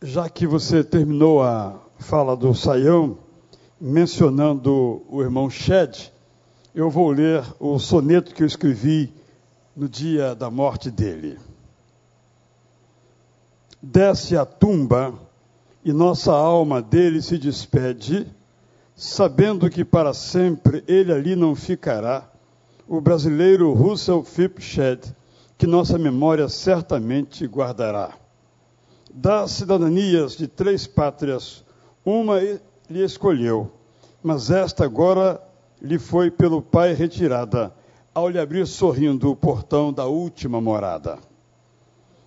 Já que você terminou a fala do Saião, mencionando o irmão Shed, eu vou ler o soneto que eu escrevi no dia da morte dele. Desce a tumba e nossa alma dele se despede, sabendo que para sempre ele ali não ficará. O brasileiro Russell Philip Shedd, que nossa memória certamente guardará. Das cidadanias de três pátrias, uma lhe escolheu, mas esta agora lhe foi pelo Pai retirada, ao lhe abrir sorrindo o portão da última morada.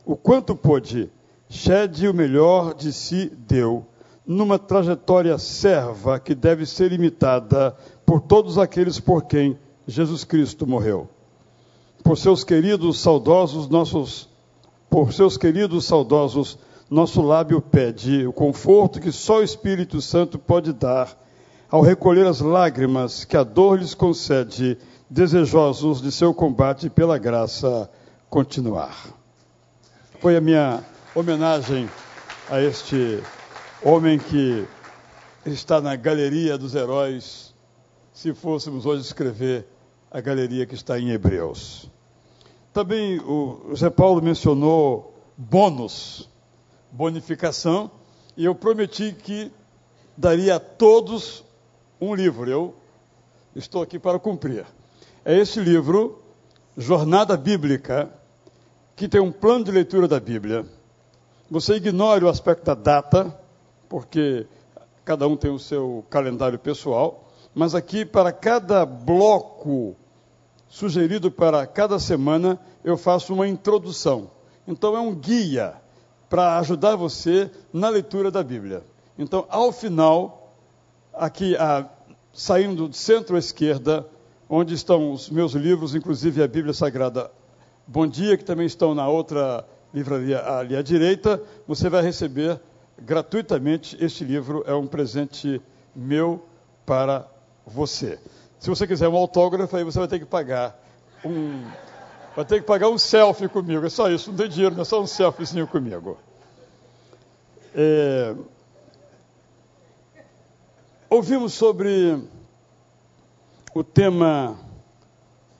O quanto pôde, Shed o melhor de si deu, numa trajetória serva que deve ser imitada por todos aqueles por quem Jesus Cristo morreu por seus queridos saudosos nossos por seus queridos saudosos nosso lábio pede o conforto que só o Espírito Santo pode dar ao recolher as lágrimas que a dor lhes concede, desejosos de seu combate pela graça continuar. Foi a minha homenagem a este homem que está na galeria dos heróis, se fôssemos hoje escrever a galeria que está em Hebreus. Também o José Paulo mencionou bônus, bonificação, e eu prometi que daria a todos um livro. Eu estou aqui para cumprir. É esse livro, Jornada Bíblica, que tem um plano de leitura da Bíblia. Você ignore o aspecto da data, porque cada um tem o seu calendário pessoal, mas aqui para cada bloco sugerido para cada semana, eu faço uma introdução. Então, é um guia para ajudar você na leitura da Bíblia. Então, ao final, aqui, a, saindo de centro à esquerda, onde estão os meus livros, inclusive a Bíblia Sagrada Bom Dia, que também estão na outra livraria ali à direita, você vai receber gratuitamente este livro. É um presente meu para você. Se você quiser um autógrafo, aí você vai ter que pagar um. Vai ter que pagar um selfie comigo. É só isso, não tem dinheiro, é só um selfiezinho comigo. É... Ouvimos sobre o tema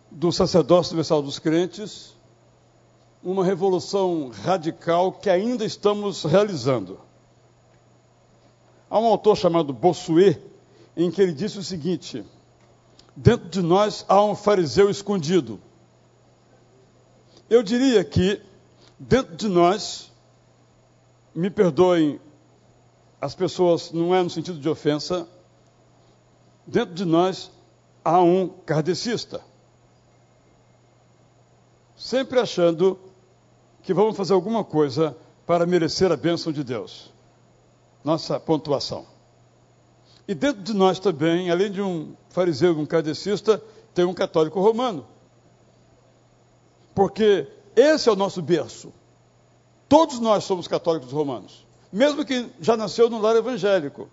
do sacerdócio universal dos crentes, uma revolução radical que ainda estamos realizando. Há um autor chamado Bossuet, em que ele disse o seguinte: dentro de nós há um fariseu escondido. Eu diria que dentro de nós, me perdoem as pessoas, não é no sentido de ofensa, dentro de nós há um kardecista. Sempre achando que vamos fazer alguma coisa para merecer a bênção de Deus. Nossa pontuação. E dentro de nós também, além de um fariseu e um kardecista, tem um católico romano. Porque esse é o nosso berço. Todos nós somos católicos romanos, mesmo que já nasceu no lar evangélico.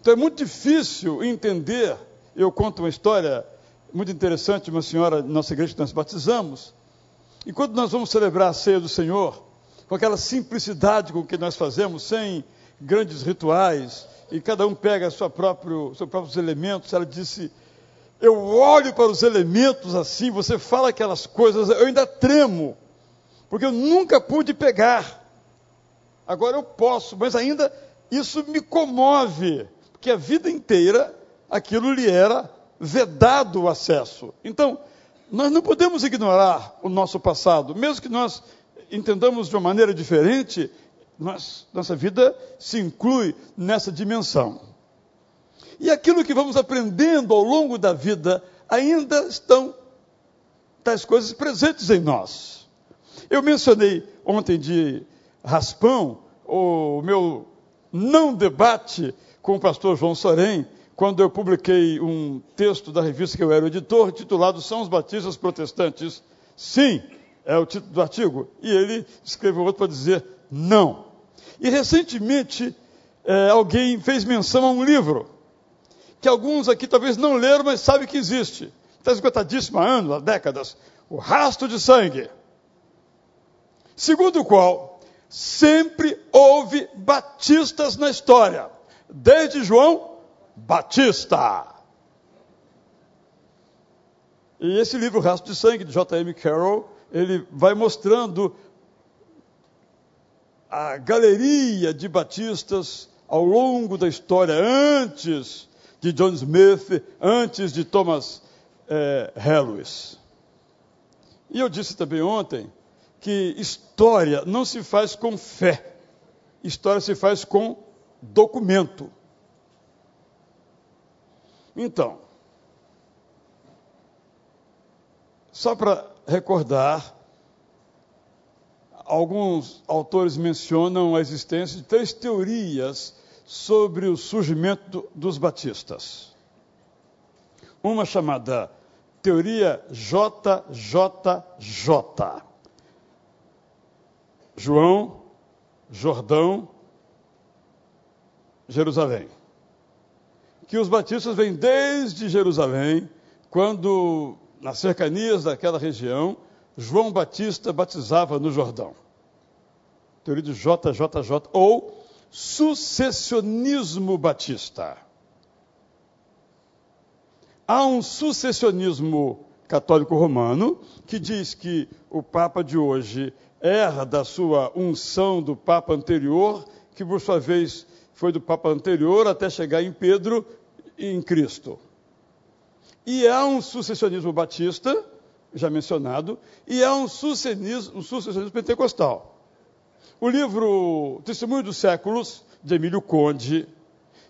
Então é muito difícil entender. Eu conto uma história muito interessante de uma senhora de nossa igreja que nós batizamos. E quando nós vamos celebrar a ceia do Senhor, com aquela simplicidade com que nós fazemos, sem grandes rituais, e cada um pega seu próprio, seus próprios elementos. Ela disse: Eu olho para os elementos assim, você fala aquelas coisas, eu ainda tremo, porque eu nunca pude pegar. Agora eu posso, mas ainda isso me comove, porque a vida inteira aquilo lhe era vedado o acesso. Então, nós não podemos ignorar o nosso passado, mesmo que nós entendamos de uma maneira diferente, nós, nossa vida se inclui nessa dimensão. E aquilo que vamos aprendendo ao longo da vida ainda estão tais coisas presentes em nós. Eu mencionei ontem de raspão o meu não debate com o pastor João Sorém, quando eu publiquei um texto da revista que eu era editor, titulado São os Batistas Protestantes? Sim, é o título do artigo. E ele escreveu outro para dizer não. E recentemente é, alguém fez menção a um livro que alguns aqui talvez não leram, mas sabem que existe. Está esgotadíssimo há anos, há décadas. O Rastro de Sangue. Segundo o qual, Sempre houve batistas na história, desde João Batista. E esse livro, Rastro de Sangue, de J.M. Carroll, ele vai mostrando a galeria de batistas ao longo da história, antes de John Smith, antes de Thomas é. E eu disse também ontem que história não se faz com fé, história se faz com documento. Então, só para recordar, alguns autores mencionam a existência de três teorias sobre o surgimento dos batistas. Uma chamada teoria JJJ. João, Jordão, Jerusalém. Que os batistas vêm desde Jerusalém, quando, nas cercanias daquela região, João Batista batizava no Jordão. Teoria de JJJ, ou sucessionismo batista. Há um sucessionismo católico romano que diz que o Papa de hoje herda da sua unção do Papa anterior, que por sua vez foi do Papa anterior até chegar em Pedro e em Cristo. E há um sucessionismo batista, já mencionado, e há um sucessionismo, um sucessionismo pentecostal. O livro Testemunho dos Séculos, de Emílio Conde,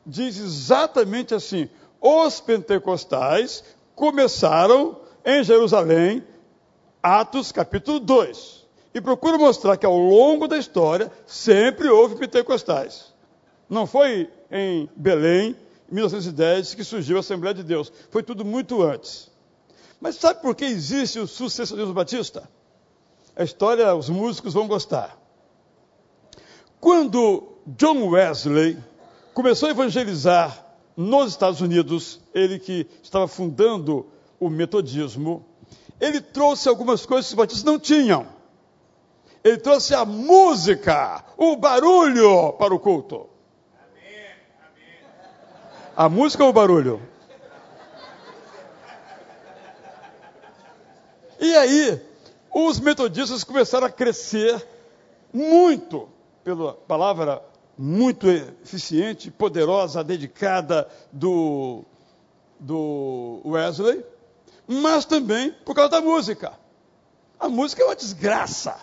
diz exatamente assim: os pentecostais começaram em Jerusalém, Atos capítulo 2. E procura mostrar que ao longo da história sempre houve pentecostais. Não foi em Belém, em 1910, que surgiu a Assembleia de Deus. Foi tudo muito antes. Mas sabe por que existe o sucessionismo batista? A história, os músicos vão gostar. Quando John Wesley começou a evangelizar nos Estados Unidos, ele que estava fundando o metodismo, ele trouxe algumas coisas que os batistas não tinham. Ele trouxe a música, o barulho para o culto. A música ou o barulho? E aí, os metodistas começaram a crescer muito, pela palavra muito eficiente, poderosa, dedicada do, do Wesley, mas também por causa da música. A música é uma desgraça.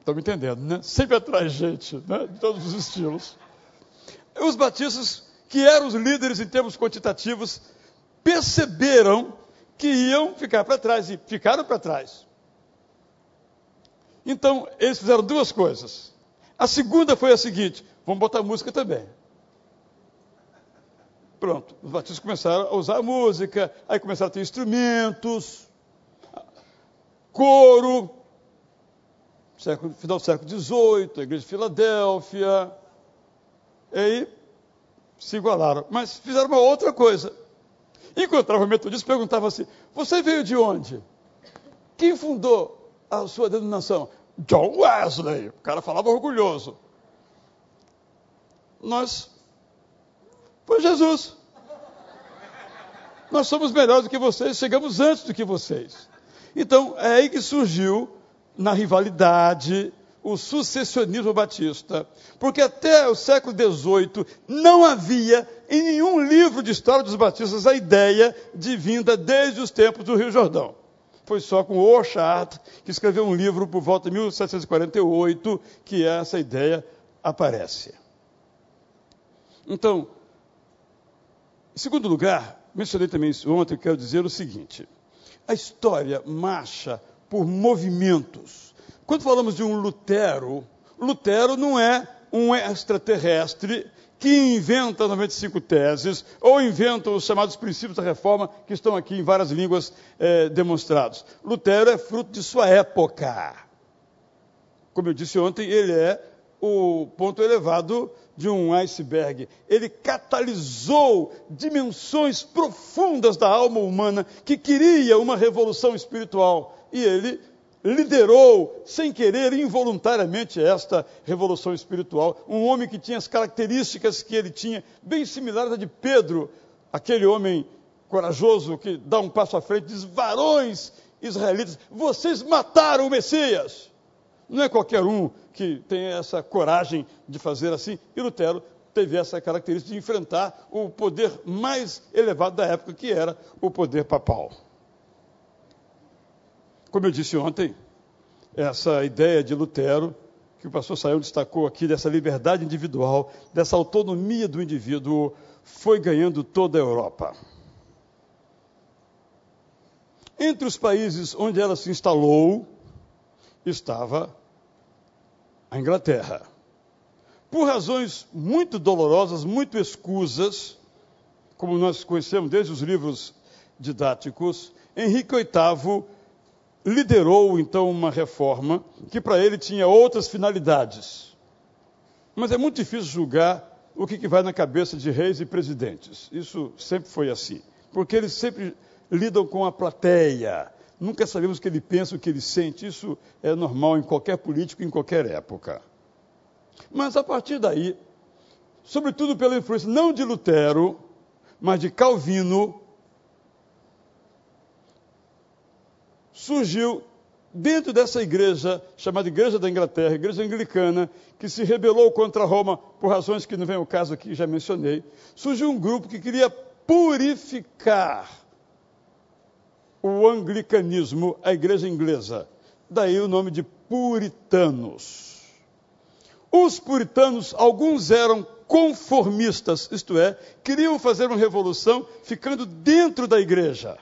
Estão me entendendo, né? Sempre atrai gente, né? De todos os estilos. Os batistas, que eram os líderes em termos quantitativos, perceberam que iam ficar para trás e ficaram para trás. Então, eles fizeram duas coisas. A segunda foi a seguinte: vamos botar música também. Pronto, os batistas começaram a usar música, aí começaram a ter instrumentos, coro, final do século XVIII, a igreja de Filadélfia, e aí se igualaram. Mas fizeram uma outra coisa. Encontrava metodista e perguntava assim: Você veio de onde? Quem fundou a sua denominação? John Wesley. O cara falava orgulhoso. Nós. Foi Jesus. Nós somos melhores do que vocês, chegamos antes do que vocês. Então, é aí que surgiu, na rivalidade, o sucessionismo batista. Porque até o século XVIII não havia em nenhum livro de história dos batistas a ideia de vinda desde os tempos do Rio Jordão foi só com Orchard, que escreveu um livro por volta de 1748, que essa ideia aparece. Então, em segundo lugar, mencionei também isso ontem, quero dizer o seguinte: a história marcha por movimentos. Quando falamos de um Lutero, Lutero não é um extraterrestre que inventa 95 teses, ou inventa os chamados princípios da reforma, que estão aqui em várias línguas é, demonstrados. Lutero é fruto de sua época. Como eu disse ontem, ele é o ponto elevado de um iceberg. Ele catalisou dimensões profundas da alma humana que queria uma revolução espiritual. E ele liderou, sem querer, involuntariamente, esta revolução espiritual. Um homem que tinha as características que ele tinha, bem similares à de Pedro, aquele homem corajoso que dá um passo à frente, diz: Varões israelitas, vocês mataram o Messias. Não é qualquer um que tem essa coragem de fazer assim. E Lutero teve essa característica de enfrentar o poder mais elevado da época, que era o poder papal. Como eu disse ontem, essa ideia de Lutero, que o pastor Saião destacou aqui, dessa liberdade individual, dessa autonomia do indivíduo, foi ganhando toda a Europa. Entre os países onde ela se instalou, estava a Inglaterra. Por razões muito dolorosas, muito escusas, como nós conhecemos desde os livros didáticos, Henrique VIII liderou então uma reforma que para ele tinha outras finalidades. Mas é muito difícil julgar o que, vai na cabeça de reis e presidentes. Isso sempre foi assim. Porque eles sempre lidam com a plateia. Nunca sabemos o que ele pensa, o que ele sente. Isso é normal em qualquer político, em qualquer época. Mas a partir daí, sobretudo pela influência não de Lutero, mas de Calvino, surgiu dentro dessa igreja, chamada Igreja da Inglaterra, Igreja Anglicana, que se rebelou contra Roma por razões que não vem ao caso aqui, já mencionei, surgiu um grupo que queria purificar o anglicanismo, a igreja inglesa. Daí o nome de puritanos. Os puritanos, alguns eram conformistas, isto é, queriam fazer uma revolução ficando dentro da igreja.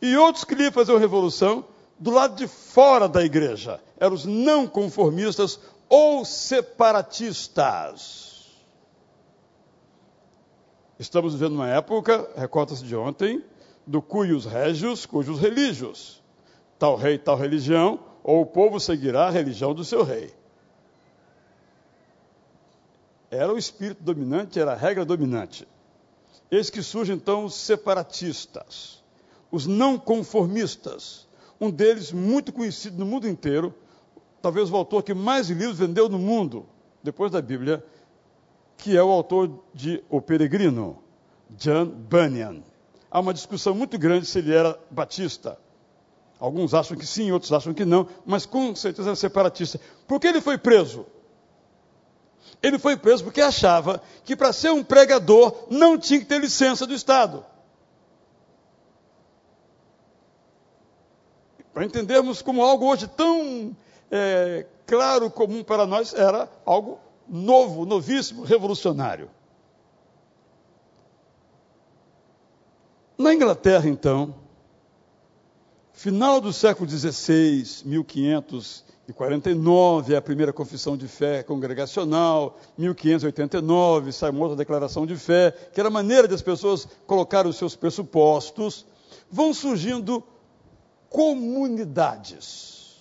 E outros queriam fazer uma revolução do lado de fora da igreja. Eram os não conformistas ou separatistas. Estamos vivendo uma época, recorta-se de ontem, do cuius regios, cujos relígios. Tal rei, tal religião, ou o povo seguirá a religião do seu rei. Era o espírito dominante, era a regra dominante. Eis que surgem então os separatistas, os não conformistas. Um deles muito conhecido no mundo inteiro, talvez o autor que mais livros vendeu no mundo, depois da Bíblia, que é o autor de O Peregrino, John Bunyan. Há uma discussão muito grande se ele era batista. Alguns acham que sim, outros acham que não, mas com certeza era separatista. Por que ele foi preso? Ele foi preso porque achava que para ser um pregador não tinha que ter licença do Estado. Para entendermos como algo hoje tão é, claro, comum para nós, era algo novo, novíssimo, revolucionário. Na Inglaterra, então, final do século XVI, 1549, é a primeira confissão de fé congregacional, 1589, sai uma outra declaração de fé, que era a maneira das pessoas colocarem os seus pressupostos, vão surgindo comunidades.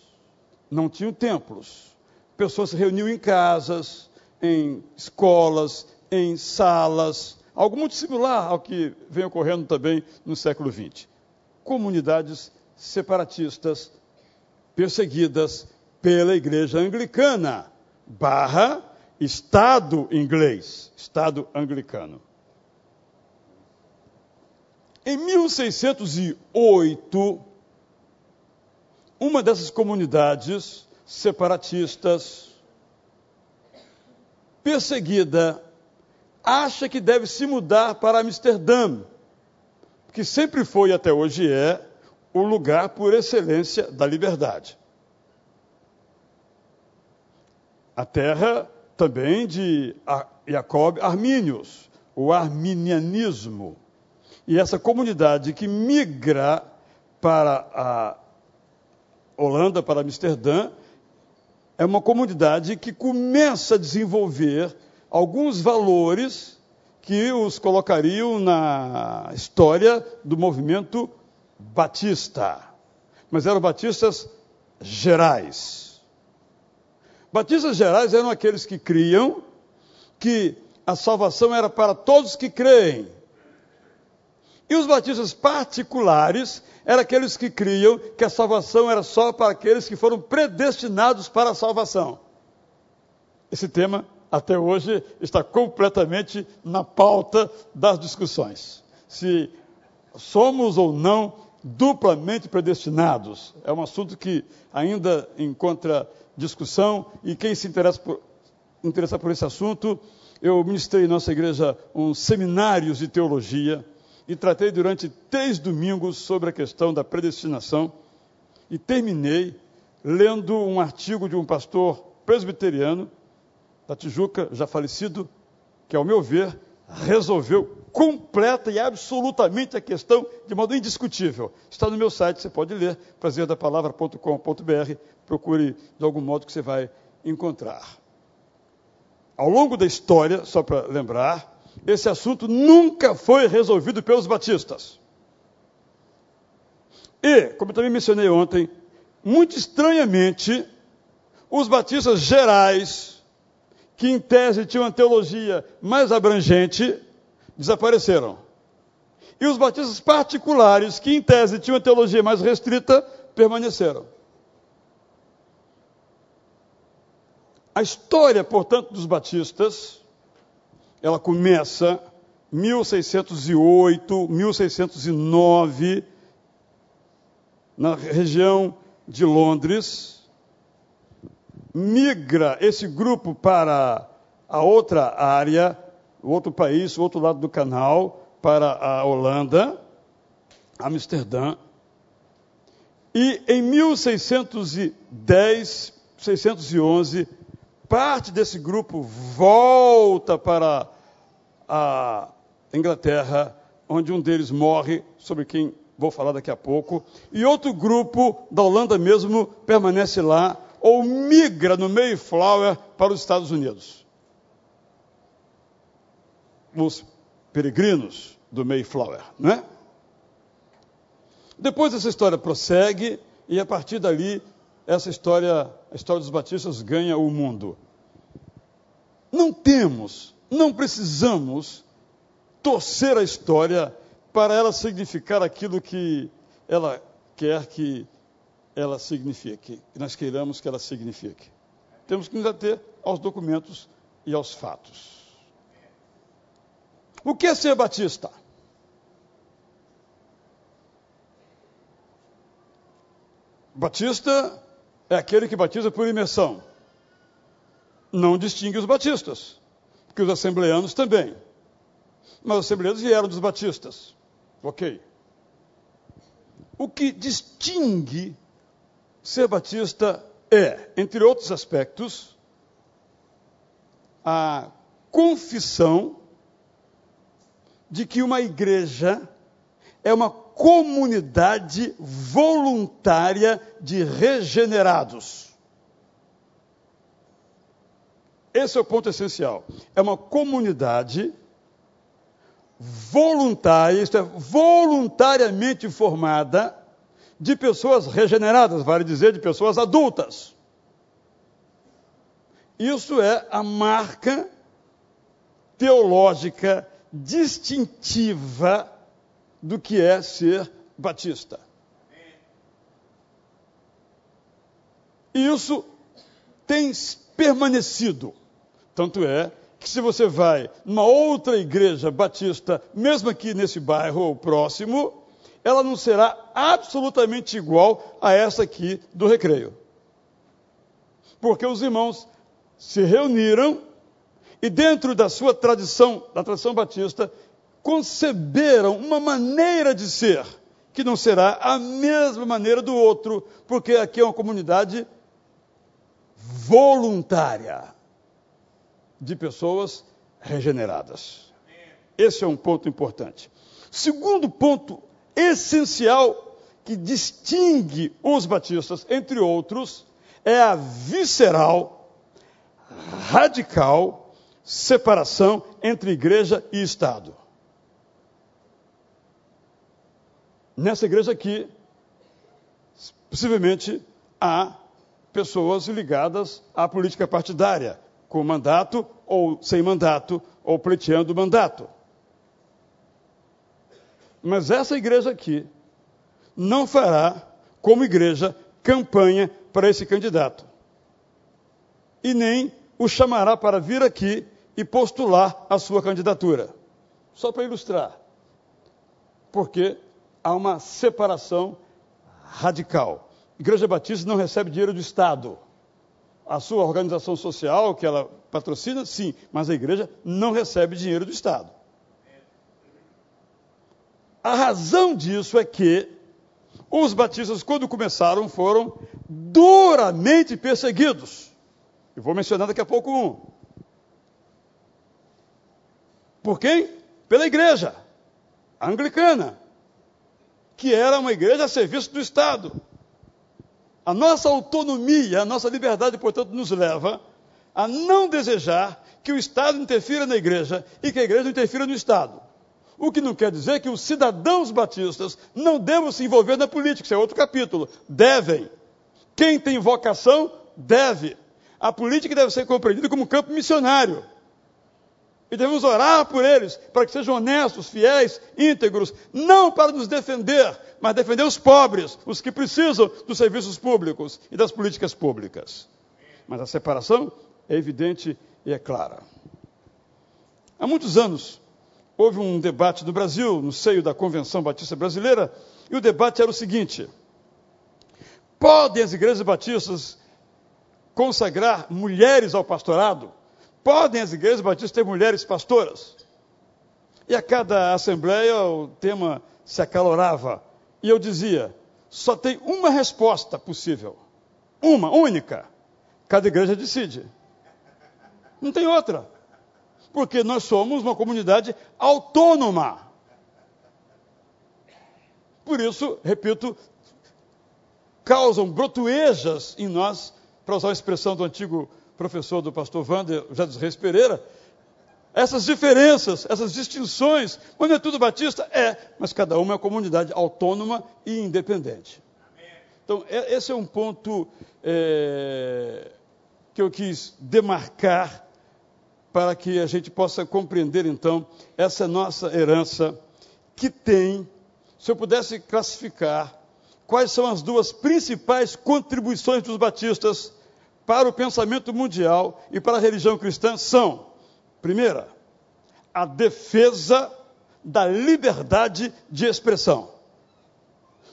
Não tinham templos. Pessoas se reuniam em casas, em escolas, em salas, Algo muito similar ao que vem ocorrendo também no século XX. Comunidades separatistas perseguidas pela igreja anglicana, barra Estado inglês, Estado anglicano. Em 1608, uma dessas comunidades separatistas, perseguida acha que deve se mudar para Amsterdã, que sempre foi e até hoje é o lugar por excelência da liberdade. A terra também de Jacob Arminius, o arminianismo. E essa comunidade que migra para a Holanda, para Amsterdã, é uma comunidade que começa a desenvolver alguns valores que os colocariam na história do movimento batista. Mas eram batistas gerais. Batistas gerais eram aqueles que criam que a salvação era para todos que creem. E os batistas particulares eram aqueles que criam que a salvação era só para aqueles que foram predestinados para a salvação. Esse tema, até hoje, está completamente na pauta das discussões. Se somos ou não duplamente predestinados. É um assunto que ainda encontra discussão e quem se interessa por, interessa por esse assunto, eu ministrei em nossa igreja uns seminários de teologia e tratei durante três domingos sobre a questão da predestinação e terminei lendo um artigo de um pastor presbiteriano da Tijuca, já falecido, que, ao meu ver, resolveu completa e absolutamente a questão de modo indiscutível. Está no meu site, você pode ler, prazerdapalavra.com.br, procure de algum modo que você vai encontrar. Ao longo da história, só para lembrar, esse assunto nunca foi resolvido pelos batistas. E, como eu também mencionei ontem, muito estranhamente, os batistas gerais, que em tese tinham uma teologia mais abrangente, desapareceram. E os batistas particulares, que em tese tinham uma teologia mais restrita, permaneceram. A história, portanto, dos batistas ela começa 1608, 1609, na região de Londres, migra esse grupo para a outra área, outro país, o outro lado do canal, para a Holanda, Amsterdã. E em 1610, 611, parte desse grupo volta para a Inglaterra, onde um deles morre, sobre quem vou falar daqui a pouco, e outro grupo da Holanda mesmo permanece lá ou migra no Mayflower para os Estados Unidos. Os peregrinos do Mayflower, não é? Depois essa história prossegue e a partir dali essa história, a história dos batistas ganha o mundo. Não temos, não precisamos torcer a história para ela significar aquilo que ela quer que ela signifique, que nós queiramos que ela signifique. Temos que nos ater aos documentos e aos fatos. O que é ser batista? Batista é aquele que batiza por imersão. Não distingue os batistas, porque os assembleanos também. Mas os assembleanos vieram dos batistas. Ok. O que distingue ser batista é, entre outros aspectos, a confissão de que uma igreja é uma comunidade voluntária de regenerados. Esse é o ponto essencial. É uma comunidade voluntária, isto é, voluntariamente formada de pessoas regeneradas, vale dizer, de pessoas adultas. Isso é a marca teológica distintiva do que é ser batista. Isso tem permanecido. Tanto é que se você vai numa outra igreja batista, mesmo aqui nesse bairro ou próximo, ela não será absolutamente igual a essa aqui do recreio. Porque os irmãos se reuniram e dentro da sua tradição, da tradição batista, conceberam uma maneira de ser que não será a mesma maneira do outro, porque aqui é uma comunidade voluntária de pessoas regeneradas. Esse é um ponto importante. Segundo ponto essencial que distingue os batistas, entre outros, é a visceral, radical separação entre igreja e Estado. Nessa igreja aqui, possivelmente há pessoas ligadas à política partidária, com mandato ou sem mandato, ou pleiteando mandato. Mas essa igreja aqui não fará, como igreja, campanha para esse candidato. E nem o chamará para vir aqui e postular a sua candidatura. Só para ilustrar. Porque há uma separação radical. Igreja Batista não recebe dinheiro do Estado. A sua organização social, que ela patrocina, sim, mas a igreja não recebe dinheiro do Estado. A razão disso é que os batistas, quando começaram, foram duramente perseguidos. Eu vou mencionar daqui a pouco um. Por quem? Pela igreja anglicana, que era uma igreja a serviço do Estado. A nossa autonomia, a nossa liberdade, portanto, nos leva a não desejar que o Estado interfira na igreja e que a igreja interfira no Estado. O que não quer dizer que os cidadãos batistas não devam se envolver na política, isso é outro capítulo. Devem. Quem tem vocação, deve. A política deve ser compreendida como campo missionário. E devemos orar por eles, para que sejam honestos, fiéis, íntegros, não para nos defender, mas defender os pobres, os que precisam dos serviços públicos e das políticas públicas. Mas a separação é evidente e é clara. Há muitos anos, houve um debate no Brasil, no seio da Convenção Batista Brasileira, e o debate era o seguinte: podem as igrejas batistas consagrar mulheres ao pastorado? Podem as igrejas batistas ter mulheres pastoras? E a cada assembleia o tema se acalorava. E eu dizia: só tem uma resposta possível. Uma, única. Cada igreja decide. Não tem outra. Porque nós somos uma comunidade autônoma. Por isso, repito, causam brotuejas em nós, para usar a expressão do antigo professor do pastor Wander, José Reis Pereira, essas diferenças, essas distinções, não é tudo batista? É, mas cada uma é uma comunidade autônoma e independente. Então, esse é um ponto é, que eu quis demarcar para que a gente possa compreender, então, essa nossa herança que tem, se eu pudesse classificar, quais são as duas principais contribuições dos batistas para o pensamento mundial e para a religião cristã são, primeira, a defesa da liberdade de expressão.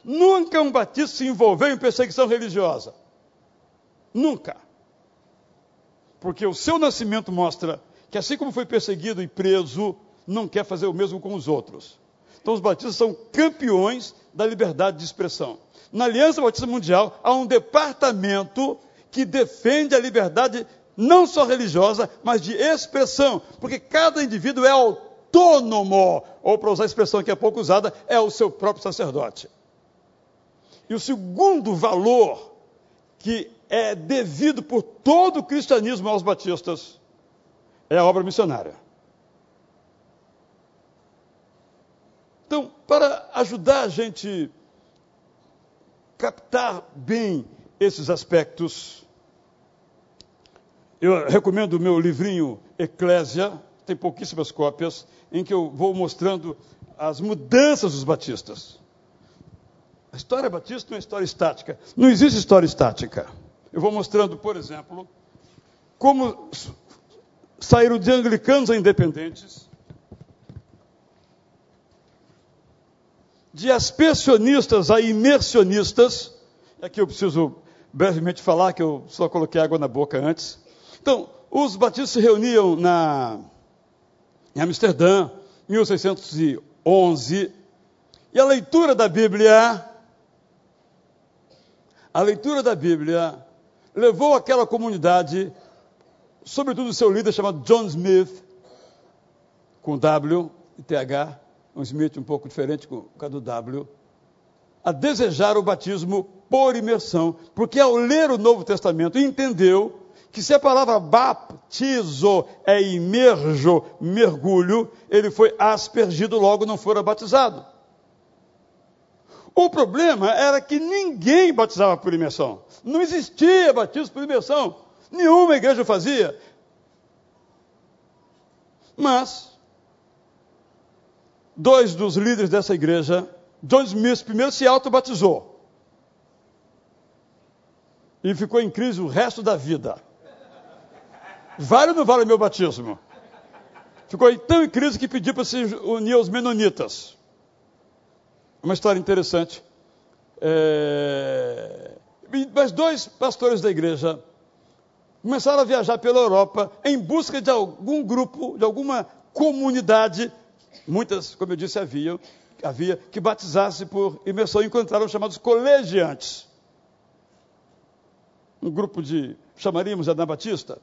Nunca um batista se envolveu em perseguição religiosa. Nunca. Porque o seu nascimento mostra que, assim como foi perseguido e preso, não quer fazer o mesmo com os outros. Então, os batistas são campeões da liberdade de expressão. Na Aliança Batista Mundial, há um departamento que defende a liberdade não só religiosa, mas de expressão, porque cada indivíduo é autônomo, ou para usar a expressão que é pouco usada, é o seu próprio sacerdote. E o segundo valor que é devido por todo o cristianismo aos batistas é a obra missionária. Então, para ajudar a gente captar bem esses aspectos, eu recomendo o meu livrinho Eclésia, tem pouquíssimas cópias, em que eu vou mostrando as mudanças dos batistas. A história batista não é história estática. Não existe história estática. Eu vou mostrando, por exemplo, como saíram de anglicanos a independentes, de aspersionistas a imersionistas. Aqui eu preciso brevemente falar que eu só coloquei água na boca antes. Então, os batistas se reuniam na, em Amsterdã, 1611, e a leitura da Bíblia, a leitura da Bíblia levou aquela comunidade, sobretudo o seu líder chamado John Smith, com W e TH, um Smith um pouco diferente com o do W, a desejar o batismo por imersão, porque ao ler o Novo Testamento entendeu que se a palavra baptizo é imerjo, mergulho, ele foi aspergido, logo não fora batizado. O problema era que ninguém batizava por imersão. Não existia batismo por imersão. Nenhuma igreja fazia. Mas, dois dos líderes dessa igreja, John Smith, primeiro se auto-batizou. E ficou em crise o resto da vida. Vale ou não vale o meu batismo? Ficou tão em crise que pediu para se unir aos menonitas. Uma história interessante. É... Mas dois pastores da igreja começaram a viajar pela Europa em busca de algum grupo, de alguma comunidade, muitas, como eu disse, havia, havia que batizasse por imersão encontraram os chamados colegiantes. Um grupo de, chamaríamos de Anabatista,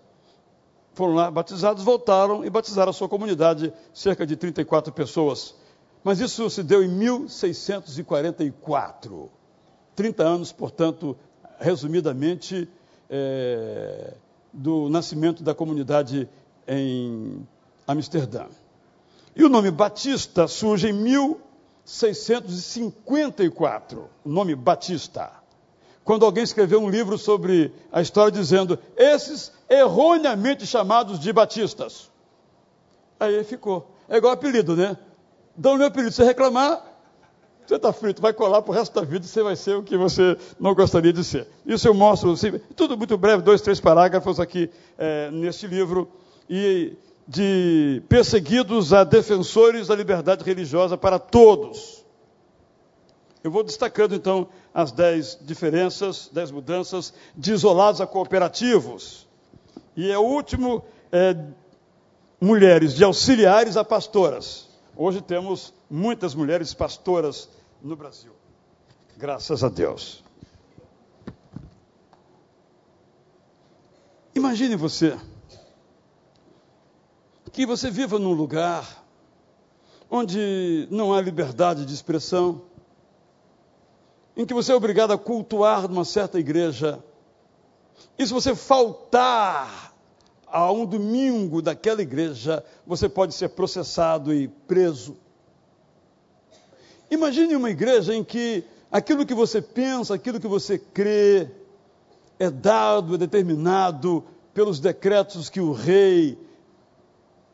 foram lá batizados, voltaram e batizaram a sua comunidade, cerca de 34 pessoas. Mas isso se deu em 1644. 30 anos, portanto, resumidamente, é, do nascimento da comunidade em Amsterdã. E o nome Batista surge em 1654, o nome Batista. Quando alguém escreveu um livro sobre a história dizendo esses erroneamente chamados de batistas. Aí ficou. É igual apelido, né? Dão meu apelido. Se reclamar, você está frito, vai colar para o resto da vida e você vai ser o que você não gostaria de ser. Isso eu mostro, tudo muito breve, dois, três parágrafos aqui é, neste livro. E de perseguidos a defensores da liberdade religiosa para todos. Eu vou destacando então as dez diferenças, dez mudanças de isolados a cooperativos. E é o último, é, mulheres de auxiliares a pastoras. Hoje temos muitas mulheres pastoras no Brasil. Graças a Deus. Imagine você que você viva num lugar onde não há liberdade de expressão, em que você é obrigado a cultuar numa certa igreja, e se você faltar a um domingo daquela igreja, você pode ser processado e preso. Imagine uma igreja em que aquilo que você pensa, aquilo que você crê, é dado, é determinado pelos decretos que o rei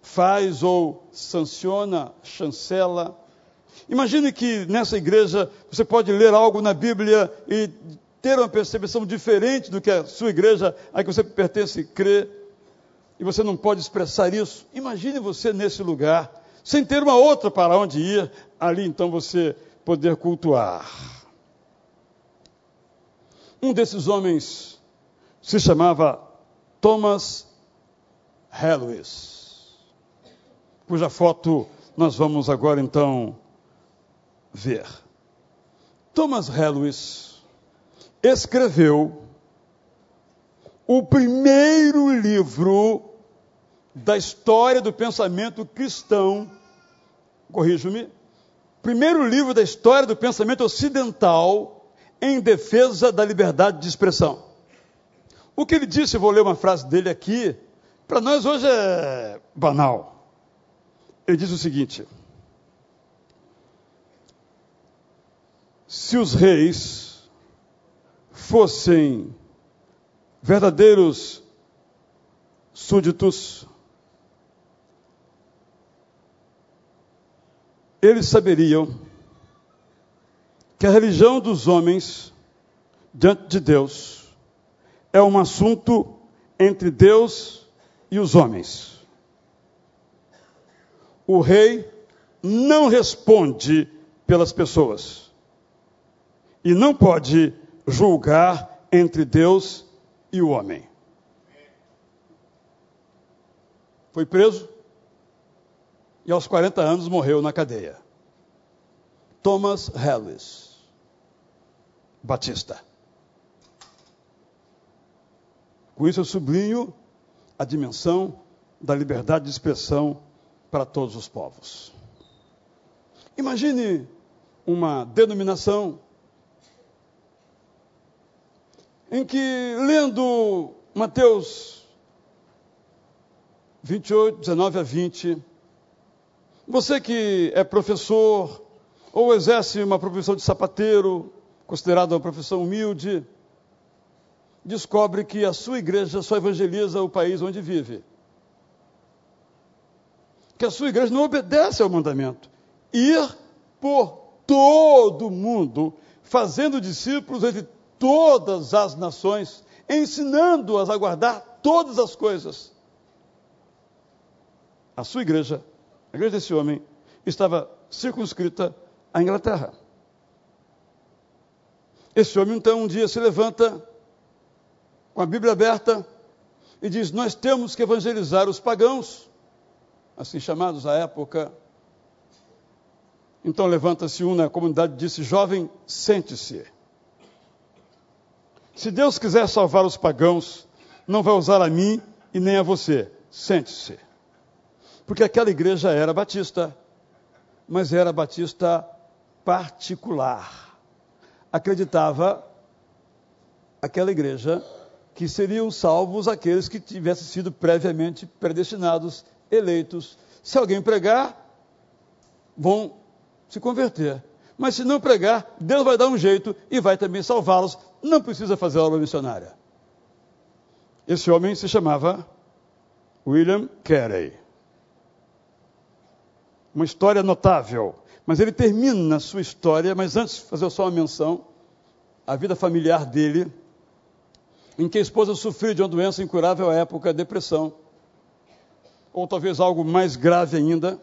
faz ou sanciona, chancela. Imagine que nessa igreja você pode ler algo na Bíblia e ter uma percepção diferente do que a sua igreja a que você pertence crê, e você não pode expressar isso. Imagine você nesse lugar, sem ter uma outra para onde ir, ali então você poder cultuar. Um desses homens se chamava Thomas Helwys cuja foto nós vamos agora então ver. Thomas Helwys escreveu o primeiro livro da história do pensamento cristão, corrijo-me, primeiro livro da história do pensamento ocidental em defesa da liberdade de expressão. O que ele disse, vou ler uma frase dele aqui, para nós hoje é banal. Ele diz o seguinte: se os reis fossem verdadeiros súditos, eles saberiam que a religião dos homens diante de Deus é um assunto entre Deus e os homens. O rei não responde pelas pessoas e não pode julgar entre Deus e o homem. Foi preso e aos 40 anos morreu na cadeia. Thomas Harris Batista. Com isso eu sublinho a dimensão da liberdade de expressão para todos os povos. Imagine uma denominação em que, lendo Mateus 28, 19 a 20, você que é professor ou exerce uma profissão de sapateiro, considerada uma profissão humilde, descobre que a sua igreja só evangeliza o país onde vive que a sua igreja não obedece ao mandamento. ir por todo o mundo, fazendo discípulos entre todas as nações, ensinando-as a guardar todas as coisas. A sua igreja, a igreja desse homem, estava circunscrita à Inglaterra. Esse homem, então, um dia se levanta com a Bíblia aberta e diz: Nós temos que evangelizar os pagãos, assim chamados à época. Então levanta-se um na comunidade e disse: Jovem, sente-se. Se Deus quiser salvar os pagãos, não vai usar a mim e nem a você. Sente-se. Porque aquela igreja era batista, mas era batista particular. Acreditava aquela igreja que seriam salvos aqueles que tivessem sido previamente predestinados, eleitos. Se alguém pregar, vão se converter. Mas se não pregar, Deus vai dar um jeito e vai também salvá-los não precisa fazer obra missionária. Esse homem se chamava William Carey. Uma história notável. Mas ele termina a sua história, mas antes fazer só uma menção, a vida familiar dele, em que a esposa sofreu de uma doença incurável à época, depressão, ou talvez algo mais grave ainda.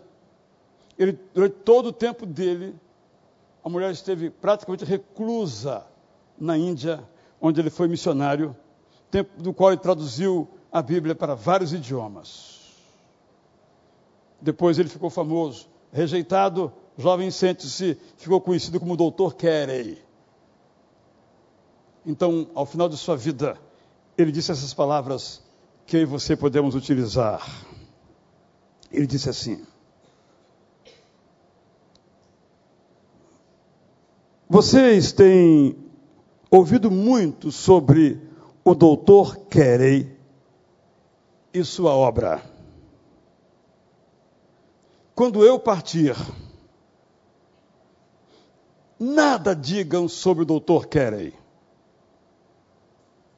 Ele, durante todo o tempo dele, a mulher esteve praticamente reclusa na Índia, onde ele foi missionário, tempo do qual ele traduziu a Bíblia para vários idiomas. Depois ele ficou famoso, rejeitado, jovem sente-se, ficou conhecido como Doutor Carey. Então, ao final de sua vida, ele disse essas palavras que eu e você podemos utilizar. Ele disse assim: Vocês têm ouvido muito sobre o doutor Carey e sua obra. Quando eu partir, nada digam sobre o doutor Carey.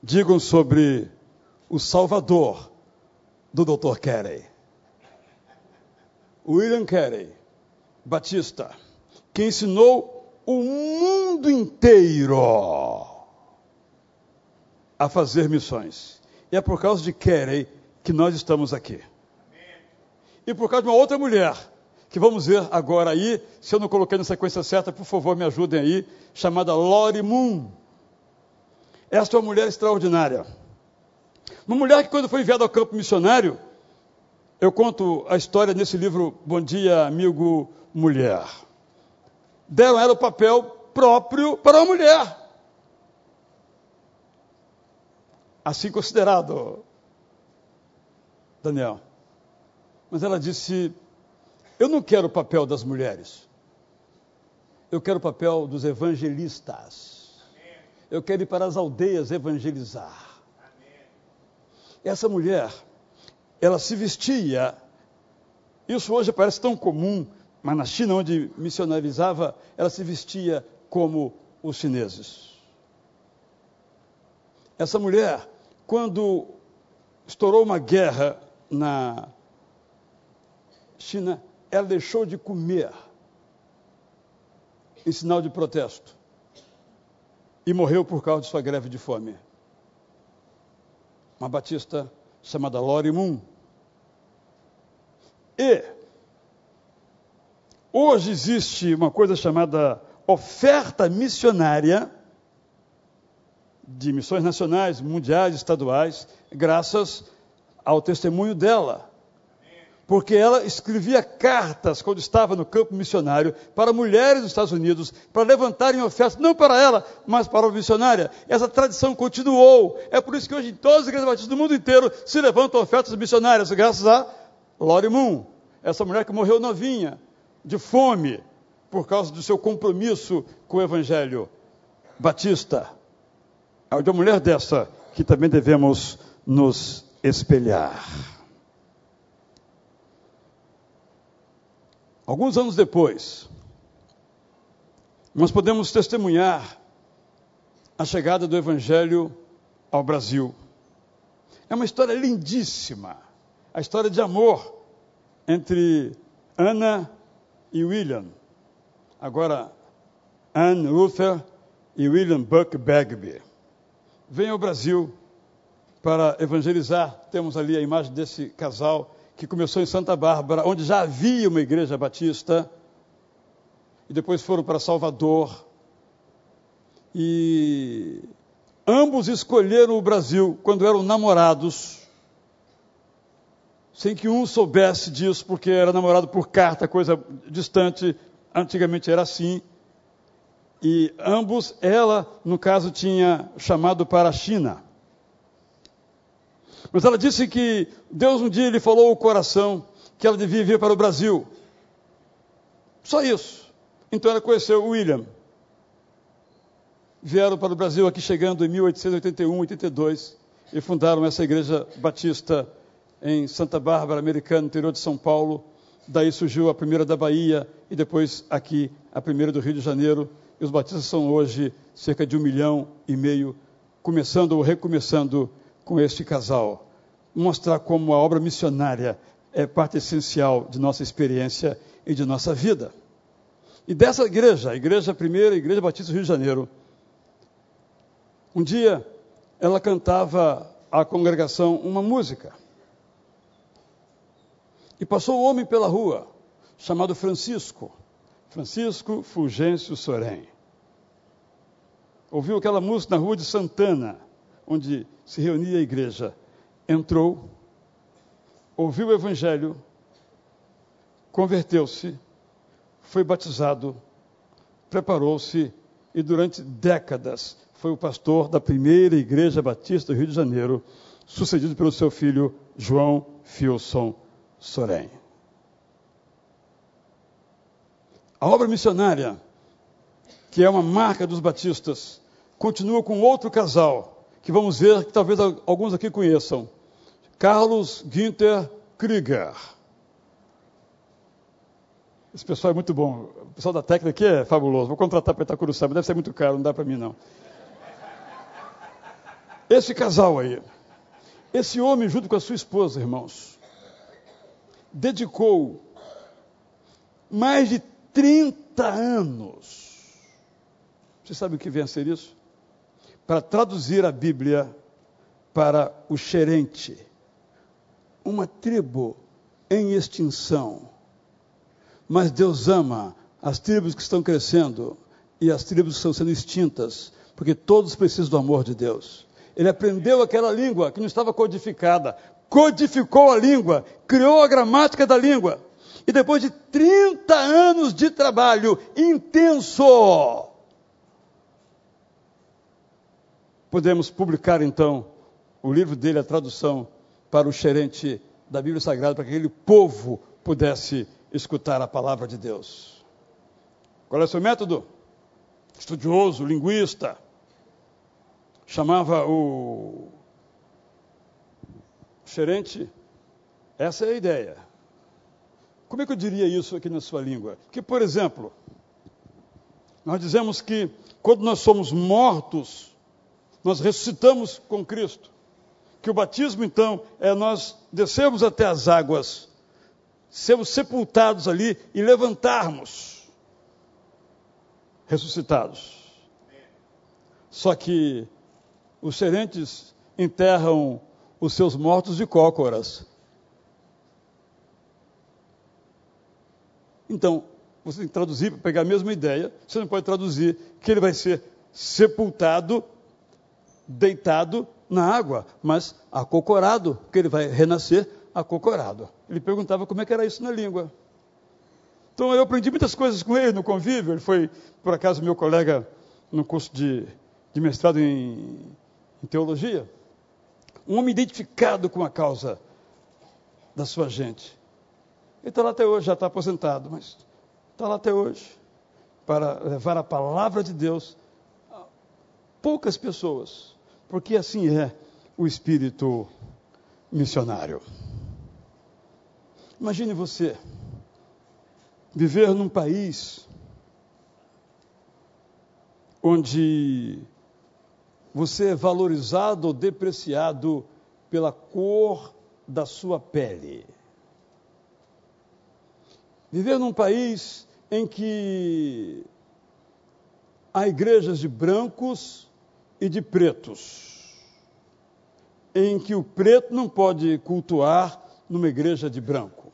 Digam sobre o Salvador do doutor Carey. William Carey, Batista, que ensinou o mundo inteiro a fazer missões. E é por causa de Carey que nós estamos aqui. E por causa de uma outra mulher, que vamos ver agora aí, se eu não coloquei na sequência certa, por favor me ajudem aí, chamada Lori Moon. Esta é uma mulher extraordinária. Uma mulher que, quando foi enviada ao campo missionário, eu conto a história nesse livro Bom Dia, Amigo Mulher deram ela o papel próprio para a mulher. Assim considerado, Daniel. Mas ela disse: Eu não quero o papel das mulheres. Eu quero o papel dos evangelistas. Eu quero ir para as aldeias evangelizar. Essa mulher, ela se vestia. Isso hoje parece tão comum mas na China, onde missionarizava, ela se vestia como os chineses. Essa mulher, quando estourou uma guerra na China, ela deixou de comer em sinal de protesto e morreu por causa de sua greve de fome. Uma batista chamada Lori Moon. E Hoje existe uma coisa chamada oferta missionária de missões nacionais, mundiais, estaduais, graças ao testemunho dela. Porque ela escrevia cartas quando estava no campo missionário para mulheres dos Estados Unidos para levantarem ofertas, não para ela, mas para a missionária. Essa tradição continuou. É por isso que hoje em todas as igrejas batistas do mundo inteiro se levantam ofertas missionárias, graças a Lori Moon, essa mulher que morreu novinha, de fome por causa do seu compromisso com o Evangelho. Batista, é de uma mulher dessa que também devemos nos espelhar. Alguns anos depois, nós podemos testemunhar a chegada do Evangelho ao Brasil. É uma história lindíssima, a história de amor entre Ana e William. Agora, Anne Ruther e William Buck Bagby. Vêm ao Brasil para evangelizar. Temos ali a imagem desse casal que começou em Santa Bárbara, onde já havia uma igreja batista, e depois foram para Salvador. E ambos escolheram o Brasil quando eram namorados, sem que um soubesse disso, porque era namorado por carta, coisa distante, antigamente era assim. E ambos, ela, no caso, tinha chamado para a China. Mas ela disse que Deus um dia lhe falou o coração que ela devia vir para o Brasil. Só isso. Então ela conheceu o William. Vieram para o Brasil aqui chegando em 1881, 82 e fundaram essa igreja batista em Santa Bárbara, americana, interior de São Paulo. Daí surgiu a primeira da Bahia e depois aqui a primeira do Rio de Janeiro. E os batistas são hoje cerca de um milhão e meio, começando ou recomeçando com este casal. Mostrar como a obra missionária é parte essencial de nossa experiência e de nossa vida. E dessa igreja, a igreja primeira, a Igreja Batista do Rio de Janeiro, um dia ela cantava à congregação uma música. E passou um homem pela rua, chamado Francisco, Francisco Fulgêncio Sorém. Ouviu aquela música na rua de Santana, onde se reunia a igreja, entrou, ouviu o evangelho, converteu-se, foi batizado, preparou-se e durante décadas foi o pastor da primeira igreja batista do Rio de Janeiro, sucedido pelo seu filho João Filson Sorém. A obra missionária, que é uma marca dos batistas, continua com outro casal que vamos ver, que talvez alguns aqui conheçam. Carlos Günther Krieger. Esse pessoal é muito bom. O pessoal da técnica aqui é fabuloso. Vou contratar para Itacuruçaba, deve ser muito caro, não dá para mim não. Esse casal aí, esse homem junto com a sua esposa, irmãos, dedicou mais de 30 anos. Você sabe o que vem a ser isso? para traduzir a Bíblia para o xerente, uma tribo em extinção. Mas Deus ama as tribos que estão crescendo e as tribos que estão sendo extintas, porque todos precisam do amor de Deus. Ele aprendeu aquela língua que não estava codificada, codificou a língua, criou a gramática da língua. E depois de 30 anos de trabalho intenso, Podemos publicar então o livro dele, a tradução para o xerente da Bíblia Sagrada, para que aquele povo pudesse escutar a palavra de Deus. Qual é o seu método? Estudioso, linguista. Chamava o xerente. Essa é a ideia. Como é que eu diria isso aqui na sua língua? Que, por exemplo, nós dizemos que quando nós somos mortos nós ressuscitamos com Cristo. Que o batismo, então, é nós descermos até as águas, sermos sepultados ali e levantarmos, ressuscitados. Só que os serentes enterram os seus mortos de cócoras. Então, você tem que traduzir para pegar a mesma ideia. Você não pode traduzir que ele vai ser sepultado deitado na água, mas acocorado, porque ele vai renascer acocorado. Ele perguntava como é que era isso na língua. Então eu aprendi muitas coisas com ele no convívio. Ele foi, por acaso, meu colega no curso de, de mestrado em, em teologia. Um homem identificado com a causa da sua gente. Ele está lá até hoje, já está aposentado, mas está lá até hoje para levar a palavra de Deus a poucas pessoas porque assim é o espírito missionário. Imagine você viver num país onde você é valorizado ou depreciado pela cor da sua pele. Viver num país em que há igrejas de brancos e de pretos, em que o preto não pode cultuar numa igreja de branco.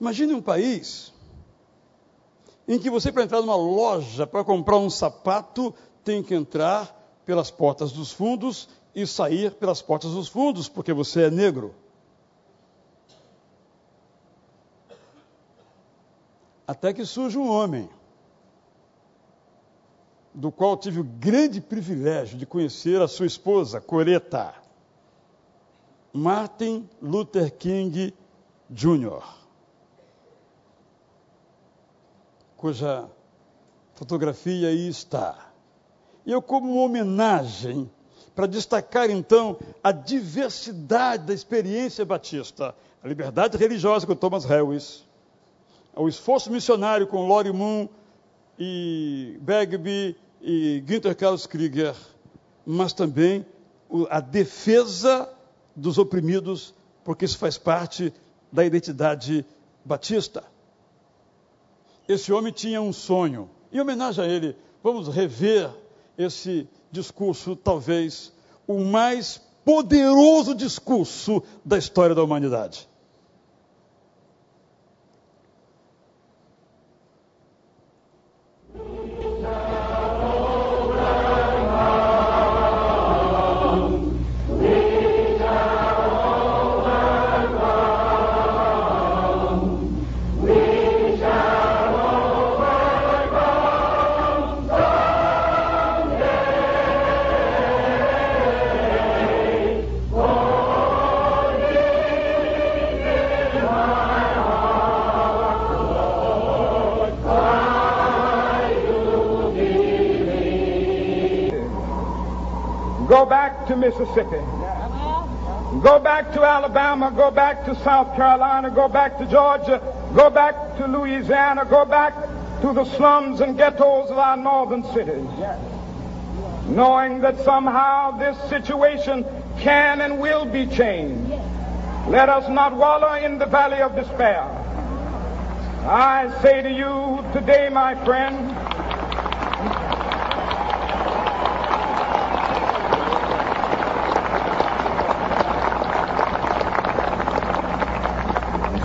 Imagine um país em que você, para entrar numa loja para comprar um sapato, tem que entrar pelas portas dos fundos e sair pelas portas dos fundos, porque você é negro. Até que surge um homem, do qual tive o grande privilégio de conhecer a sua esposa, Coreta, Martin Luther King Jr., cuja fotografia aí está. Eu, como uma homenagem, para destacar então a diversidade da experiência batista, a liberdade religiosa com Thomas Harris, o esforço missionário com Lori Moon e Bagby e Günther Carlos Krieger, mas também a defesa dos oprimidos, porque isso faz parte da identidade batista. Esse homem tinha um sonho. Em homenagem a ele, vamos rever esse discurso, talvez o mais poderoso discurso da história da humanidade. Alabama, go back to South Carolina, go back to Georgia, go back to Louisiana, go back to the slums and ghettos of our northern cities. Knowing that somehow this situation can and will be changed. Let us not wallow in the valley of despair. I say to you today, my friend,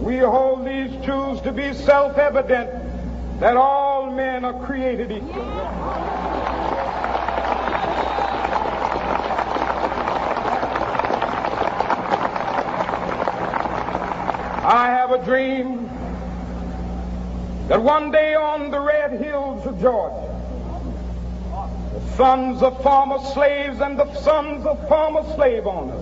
We hold these truths to be self-evident that all men are created equal. I have a dream that one day on the red hills of Georgia, the sons of former slaves and the sons of former slave owners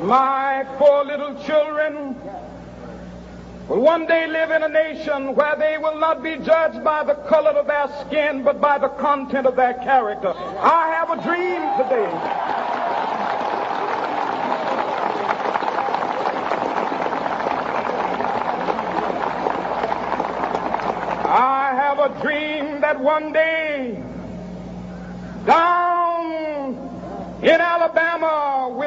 My four little children will one day live in a nation where they will not be judged by the color of their skin, but by the content of their character. I have a dream today. I have a dream that one day, down in Alabama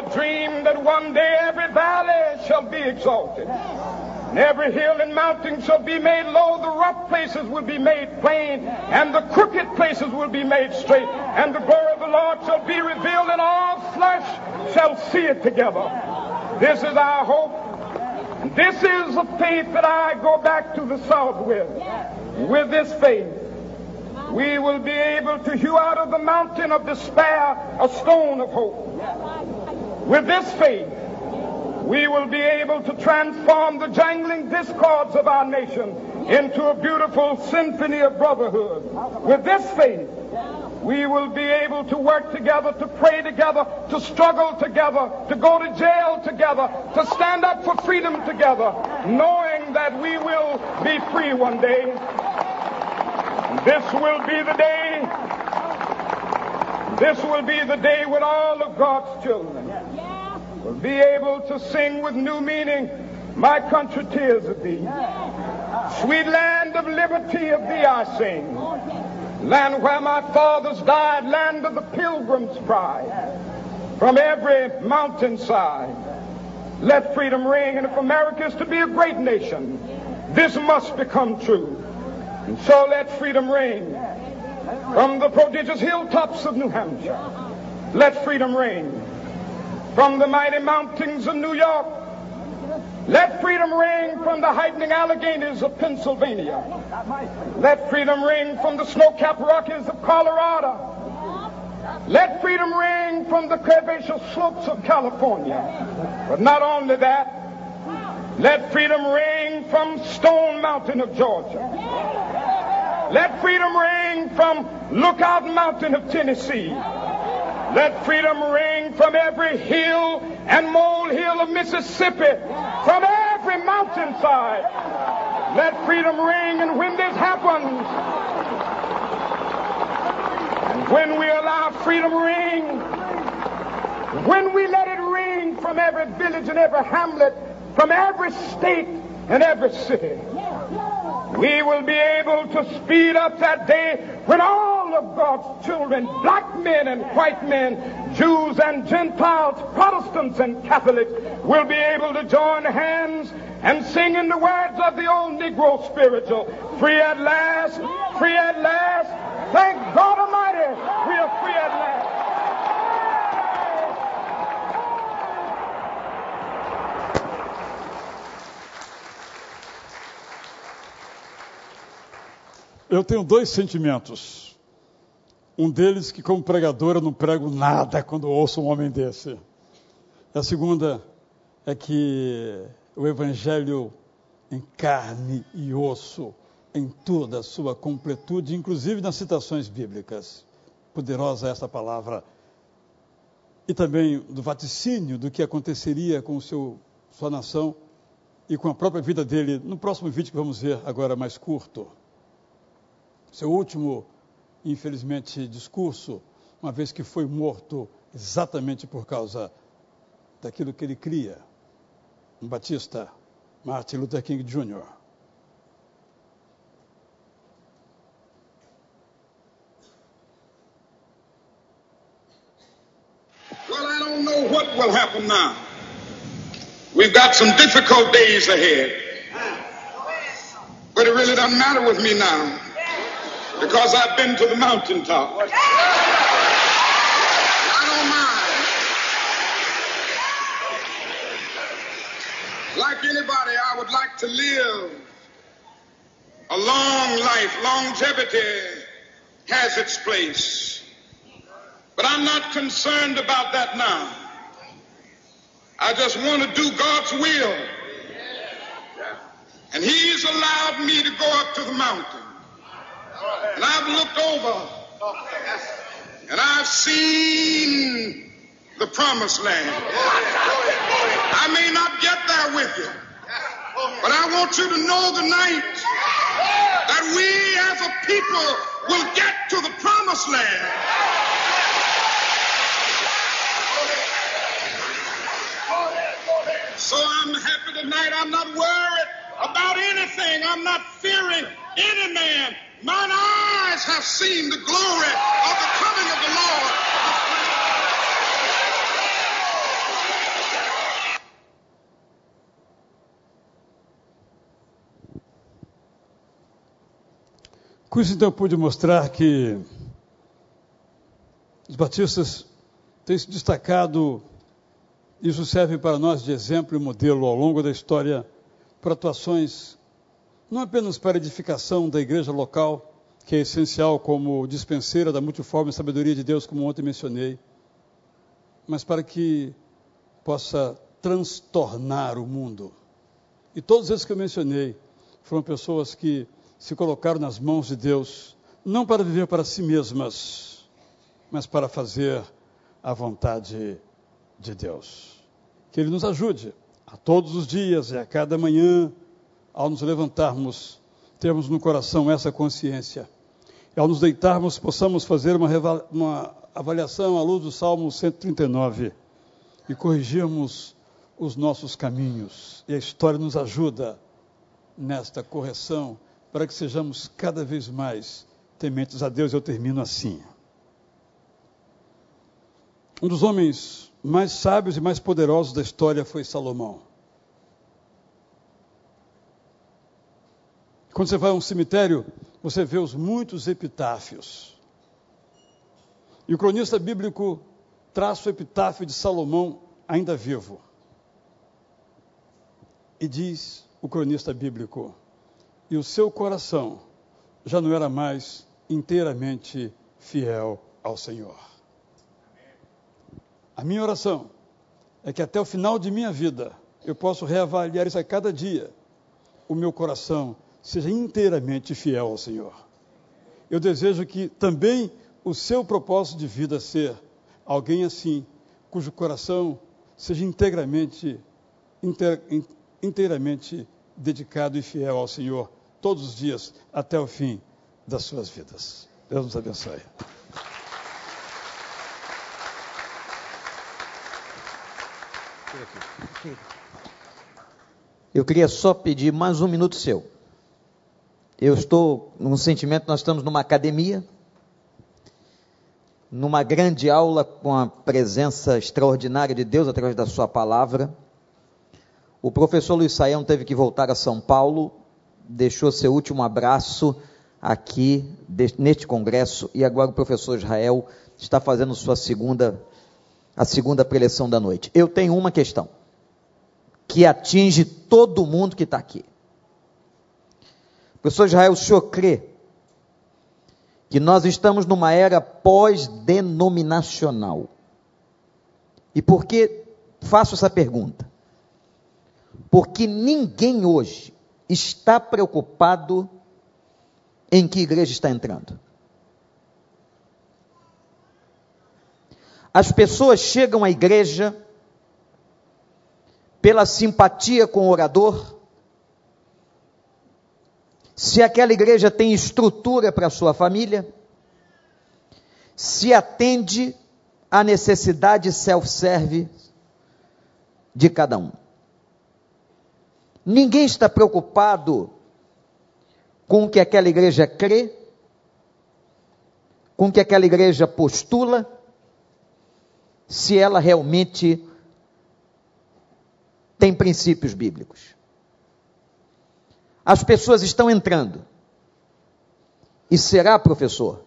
A dream that one day every valley shall be exalted. And every hill and mountain shall be made low, the rough places will be made plain, and the crooked places will be made straight, and the glory of the Lord shall be revealed, and all flesh shall see it together. This is our hope. And this is the faith that I go back to the South with. With this faith, we will be able to hew out of the mountain of despair a stone of hope. With this faith, we will be able to transform the jangling discords of our nation into a beautiful symphony of brotherhood. With this faith, we will be able to work together, to pray together, to struggle together, to go to jail together, to stand up for freedom together, knowing that we will be free one day. This will be the day. This will be the day when all of God's children will be able to sing with new meaning, My country tears of thee. Sweet land of liberty of thee I sing. Land where my fathers died, land of the pilgrim's pride. From every mountainside, let freedom ring. And if America is to be a great nation, this must become true. And so let freedom ring. From the prodigious hilltops of New Hampshire, let freedom ring. From the mighty mountains of New York, let freedom ring from the heightening Alleghanies of Pennsylvania. Let freedom ring from the snow-capped Rockies of Colorado. Let freedom ring from the curvaceous slopes of California. But not only that, let freedom ring from Stone Mountain of Georgia. Let freedom ring from Lookout Mountain of Tennessee. Let freedom ring from every hill and molehill of Mississippi, from every mountainside. Let freedom ring, and when this happens, and when we allow freedom ring, when we let it ring from every village and every hamlet, from every state and every city, we will be able to speed up that day when all of God's children, black men and white men, Jews and Gentiles, Protestants and Catholics, will be able to join hands and sing in the words of the old Negro spiritual, free at last, free at last. Thank God Almighty, we are free at last. Eu tenho dois sentimentos. Um deles que, como pregador, eu não prego nada quando ouço um homem desse. A segunda é que o Evangelho em carne e osso, em toda a sua completude, inclusive nas citações bíblicas. Poderosa essa palavra. E também do vaticínio do que aconteceria com seu, sua nação e com a própria vida dele no próximo vídeo que vamos ver agora mais curto seu último, infelizmente, discurso, uma vez que foi morto exatamente por causa daquilo que ele cria, um batista, Martin Luther King Jr. Well, I don't know what will happen now. We've got some difficult days ahead. But it really doesn't matter with me now because I've been to the mountaintop. I don't mind. Like anybody, I would like to live a long life. Longevity has its place. But I'm not concerned about that now. I just want to do God's will. And He's allowed me to go up to the mountain. And I've looked over and I've seen the promised land. I may not get there with you, but I want you to know tonight that we as a people will get to the promised land. So I'm happy tonight. I'm not worried about anything. I'm not fearing any man. Mine eyes have seen the glory of the coming of the Lord. Com isso, então, eu pude mostrar que os batistas têm se destacado. Isso serve para nós de exemplo e modelo ao longo da história para atuações não apenas para a edificação da igreja local, que é essencial como dispenseira da multiforme sabedoria de Deus, como ontem mencionei, mas para que possa transtornar o mundo. E todos esses que eu mencionei foram pessoas que se colocaram nas mãos de Deus, não para viver para si mesmas, mas para fazer a vontade de Deus. Que Ele nos ajude a todos os dias e a cada manhã, ao nos levantarmos, termos no coração essa consciência. E ao nos deitarmos, possamos fazer uma, uma avaliação à luz do Salmo 139 e corrigirmos os nossos caminhos. E a história nos ajuda nesta correção para que sejamos cada vez mais tementes a Deus. Eu termino assim. Um dos homens mais sábios e mais poderosos da história foi Salomão. Quando você vai a um cemitério, você vê os muitos epitáfios. E o cronista bíblico traça o epitáfio de Salomão ainda vivo. E diz o cronista bíblico: e o seu coração já não era mais inteiramente fiel ao Senhor. A minha oração é que até o final de minha vida eu possa reavaliar isso a cada dia. O meu coração seja inteiramente fiel ao Senhor. Eu desejo que também o seu propósito de vida ser alguém assim, cujo coração seja integramente, inteiramente dedicado e fiel ao Senhor todos os dias até o fim das suas vidas. Deus nos abençoe. Eu queria só pedir mais um minuto seu. Eu estou num sentimento, nós estamos numa academia, numa grande aula com a presença extraordinária de Deus através da sua palavra. O professor Luiz Saião teve que voltar a São Paulo deixou seu último abraço aqui neste congresso e agora o professor Israel está fazendo sua segunda a segunda preleção da noite. Eu tenho uma questão que atinge todo mundo que está aqui. Professor Israel, o senhor crê que nós estamos numa era pós-denominacional? E por que faço essa pergunta? Porque ninguém hoje está preocupado em que igreja está entrando. As pessoas chegam à igreja pela simpatia com o orador, se aquela igreja tem estrutura para a sua família, se atende à necessidade self-service de cada um. Ninguém está preocupado com o que aquela igreja crê, com o que aquela igreja postula, se ela realmente tem princípios bíblicos. As pessoas estão entrando. E será, professor,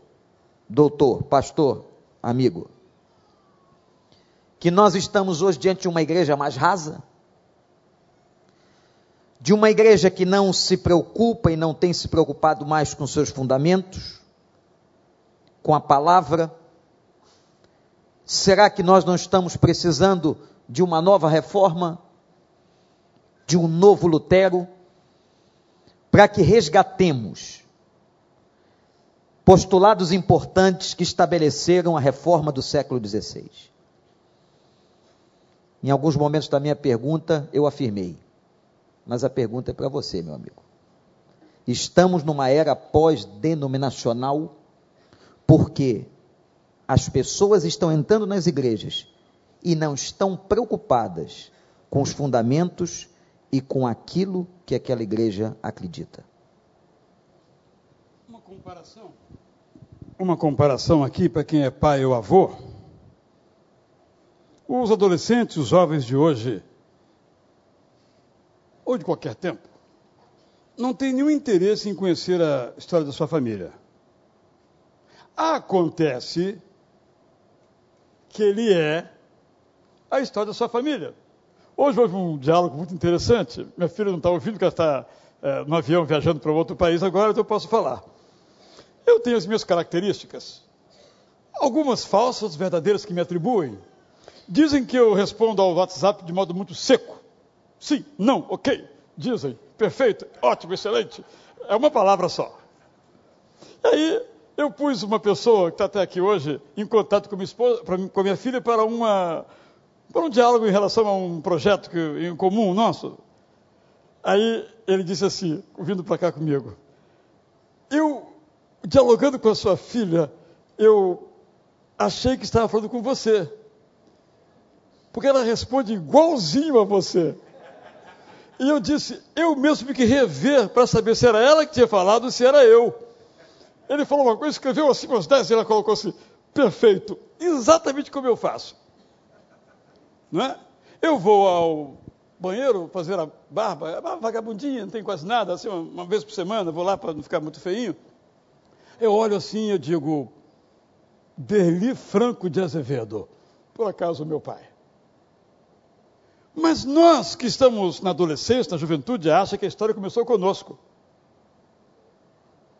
doutor, pastor, amigo, que nós estamos hoje diante de uma igreja mais rasa? de uma igreja que não se preocupa e não tem se preocupado mais com seus fundamentos, com a palavra? Será que nós não estamos precisando de uma nova reforma, de um novo Lutero, para que resgatemos postulados importantes que estabeleceram a reforma do século XVI? Em alguns momentos da minha pergunta, eu afirmei: mas a pergunta é para você, meu amigo. Estamos numa era pós-denominacional porque as pessoas estão entrando nas igrejas e não estão preocupadas com os fundamentos e com aquilo que aquela igreja acredita. Uma comparação, uma comparação aqui para quem é pai ou avô. Os adolescentes, os jovens de hoje, ou de qualquer tempo, não tem nenhum interesse em conhecer a história da sua família. Acontece que ele é a história da sua família. Hoje houve um diálogo muito interessante. Minha filha não está ouvindo, porque ela está é, no avião viajando para outro país agora, então eu posso falar. Eu tenho as minhas características, algumas falsas, verdadeiras que me atribuem. Dizem que eu respondo ao WhatsApp de modo muito seco. Sim, não, ok. Dizem, perfeito, ótimo, excelente. É uma palavra só. E aí, eu pus uma pessoa que está até aqui hoje em contato com minha, esposa, com minha filha para, uma, para um diálogo em relação a um projeto que, em comum nosso. Aí ele disse assim, vindo para cá comigo, eu, dialogando com a sua filha, eu achei que estava falando com você. Porque ela responde igualzinho a você. E eu disse, eu mesmo tive que rever para saber se era ela que tinha falado ou se era eu. Ele falou uma coisa, escreveu assim umas 10 e ela colocou assim, perfeito, exatamente como eu faço. Não é? Eu vou ao banheiro fazer a barba, é uma vagabundinha, não tem quase nada, assim, uma, uma vez por semana, vou lá para não ficar muito feinho. Eu olho assim eu digo, Derli Franco de Azevedo, por acaso meu pai. Mas nós que estamos na adolescência, na juventude, acha que a história começou conosco.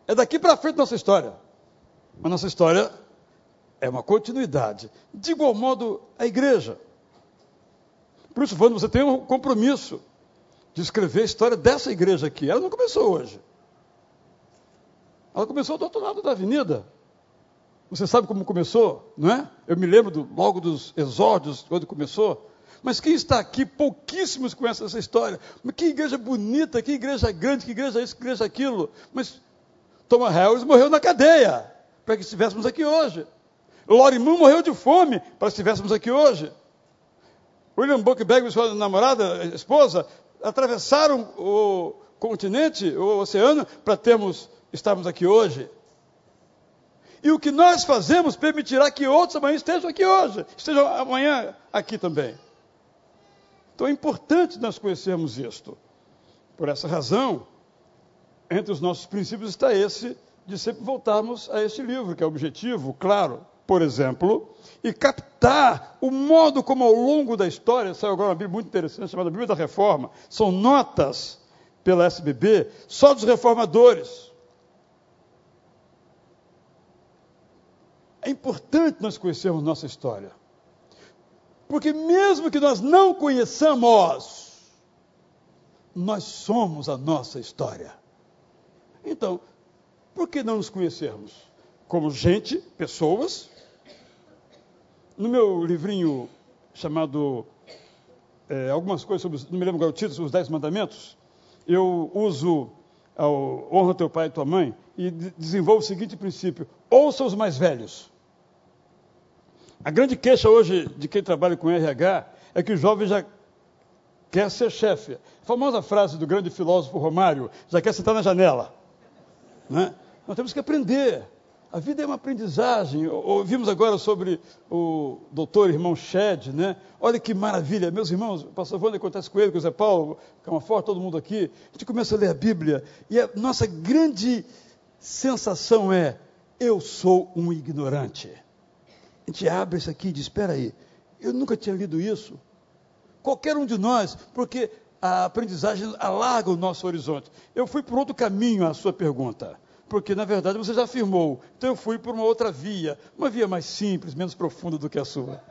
É daqui para frente nossa história. Mas nossa história é uma continuidade. De igual modo, a igreja. Por isso, Wanda, você tem um compromisso de escrever a história dessa igreja aqui. Ela não começou hoje. Ela começou do outro lado da avenida. Você sabe como começou, não é? Eu me lembro do, logo dos exórdios, quando começou. Mas quem está aqui, pouquíssimos conhecem essa história. Mas que igreja bonita, que igreja grande, que igreja isso, que igreja aquilo. Mas Thomas Harris morreu na cadeia para que estivéssemos aqui hoje. Lori Moon morreu de fome para que estivéssemos aqui hoje. William Buckbeck e sua namorada, esposa, atravessaram o continente, o oceano, para termos, estarmos aqui hoje. E o que nós fazemos permitirá que outros amanhã estejam aqui hoje, estejam amanhã aqui também. Então é importante nós conhecermos isto. Por essa razão, entre os nossos princípios está esse de sempre voltarmos a este livro, que é o objetivo, claro, por exemplo, e captar o modo como ao longo da história, saiu agora uma Bíblia muito interessante, chamada Bíblia da Reforma, são notas pela SBB, só dos reformadores. É importante nós conhecermos nossa história. Porque mesmo que nós não conheçamos, nós somos a nossa história. Então, por que não nos conhecermos? Como gente, pessoas. No meu livrinho chamado é, Algumas coisas sobre, não me lembro qual é o título, os Dez Mandamentos, eu uso honra teu pai e tua mãe e desenvolvo o seguinte princípio: ouça os mais velhos. A grande queixa hoje de quem trabalha com RH é que o jovem já quer ser chefe. A famosa frase do grande filósofo Romário, já quer sentar na janela. Né? Nós temos que aprender. A vida é uma aprendizagem. Ouvimos agora sobre o doutor irmão Shed, né? Olha que maravilha, meus irmãos, o pastor Wander acontece com ele, com o Zé Paulo, Camaforte, todo mundo aqui. A gente começa a ler a Bíblia e a nossa grande sensação é: eu sou um ignorante. A gente abre isso aqui e diz: espera aí, eu nunca tinha lido isso. Qualquer um de nós, porque a aprendizagem alarga o nosso horizonte. Eu fui por outro caminho à sua pergunta, porque na verdade você já afirmou. Então eu fui por uma outra via, uma via mais simples, menos profunda do que a sua.